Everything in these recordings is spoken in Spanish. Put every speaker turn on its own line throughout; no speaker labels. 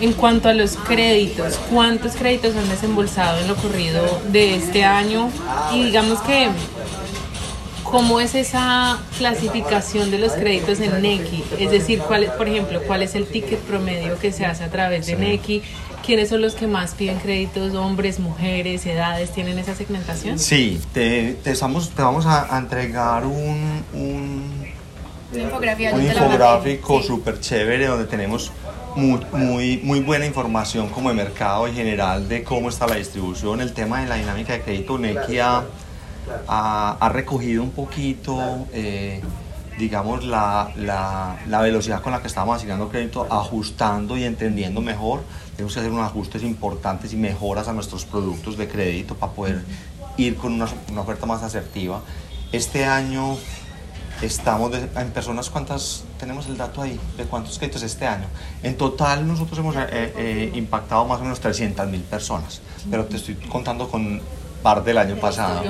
En cuanto a los créditos, ¿cuántos créditos han desembolsado en lo ocurrido de este año? Y digamos que, ¿cómo es esa clasificación de los créditos en Neki? Es decir, ¿cuál es, por ejemplo, cuál es el ticket promedio que se hace a través de Neki? ¿Quiénes son los que más piden créditos? ¿Hombres, mujeres, edades? ¿Tienen esa segmentación?
Sí, te, te, estamos, te vamos a, a entregar un, un, un infográfico
Sí.
súper chévere donde tenemos muy, muy, muy buena información como de mercado en general de cómo está la distribución. El tema de la dinámica de crédito, Nequi ha, ha, ha recogido un poquito, eh, digamos, la, la, la velocidad con la que estamos asignando crédito, ajustando y entendiendo mejor. Tenemos que hacer unos ajustes importantes y mejoras a nuestros productos de crédito para poder ir con una, una oferta más asertiva. Este año estamos de- en personas, ¿cuántas tenemos el dato ahí? ¿De cuántos créditos este año? En total nosotros hemos eh, eh, impactado más o menos 300 mil personas, pero te estoy contando con par del año pasado.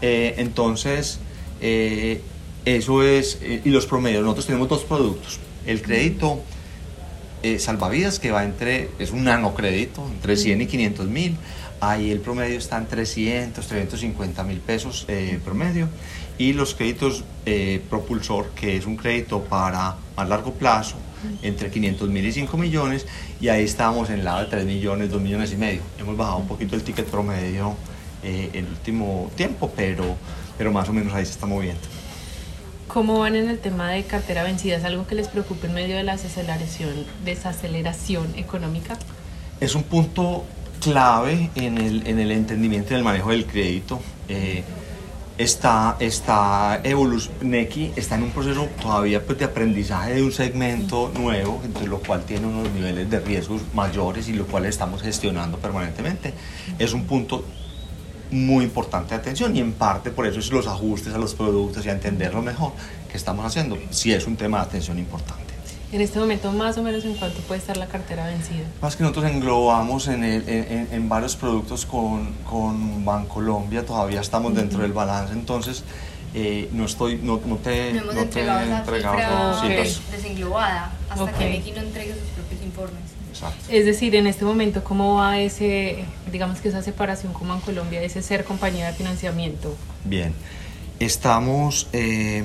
Eh, entonces, eh, eso es, eh, y los promedios, nosotros tenemos dos productos. El crédito eh, salvavidas que va entre, es un nanocrédito, entre 100 y 500 mil. Ahí el promedio está en 300, 350 mil pesos eh, promedio. Y los créditos eh, propulsor, que es un crédito para más largo plazo, entre 500 mil y 5 millones. Y ahí estamos en el lado de 3 millones, 2 millones y medio. Hemos bajado un poquito el ticket promedio el último tiempo, pero, pero más o menos ahí se está moviendo.
¿Cómo van en el tema de cartera vencida? ¿Es algo que les preocupe en medio de la desaceleración, desaceleración económica?
es un punto clave en el, en el entendimiento y el manejo del crédito. Eh, está, está Neki está en un proceso todavía pues, de aprendizaje de un segmento nuevo, entonces, lo cual tiene unos niveles de riesgos mayores y lo cual estamos gestionando permanentemente. Es un punto muy importante de atención y en parte por eso es los ajustes a los productos y a entenderlo mejor que estamos haciendo. Sí es un tema de atención importante.
En este momento, más o menos, ¿en cuánto puede estar la cartera vencida?
Más que nosotros englobamos en, el- en, en- varios productos con, con Bancolombia, todavía estamos dentro del balance, entonces eh, no estoy, no, no te,
No hemos
no te
entregado
esas cifras.
desenglobada hasta
Ok.
que Neki no entregue sus propios informes.
Exacto.
Es decir, en este momento, ¿cómo va ese, digamos que esa separación como en Colombia, ese ser compañía de financiamiento?
Bien, estamos, eh,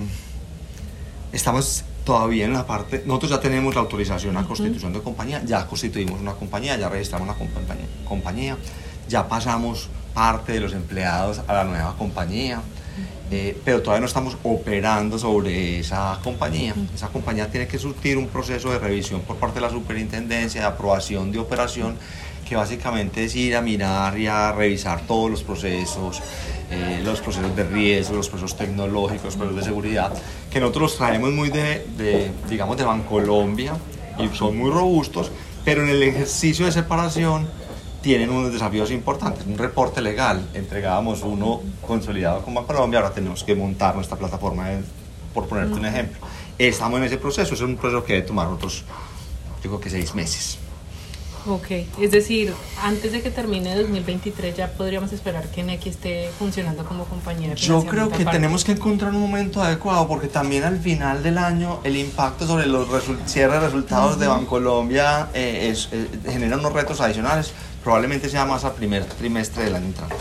estamos todavía en la parte, nosotros ya tenemos la autorización a constitución de compañía, ya constituimos una compañía, ya registramos una compañía, compañía ya pasamos parte de los empleados a la nueva compañía, eh, pero todavía no estamos operando sobre esa compañía. Esa compañía tiene que surtir un proceso de revisión por parte de la superintendencia, de aprobación de operación, que básicamente es ir a mirar y a revisar todos los procesos, eh, los procesos de riesgo, los procesos tecnológicos, los procesos de seguridad, que nosotros los traemos muy de, de, digamos, de Bancolombia y son muy robustos, pero en el ejercicio de separación tienen unos desafíos importantes. Un reporte legal, entregábamos uno consolidado con Bancolombia, ahora tenemos que montar nuestra plataforma, de- por ponerte un ejemplo. Estamos en ese proceso, es un proceso que debe tomar otros, creo que seis meses.
Ok, es decir, antes de que termine 2023 ya podríamos esperar que Neki esté funcionando como compañía de
Yo creo que
aparte.
tenemos que encontrar un momento adecuado porque también al final del año el impacto sobre los cierre de resultados de Bancolombia eh, es- eh, genera unos retos adicionales. Probablemente sea más al primer trimestre del año entrante.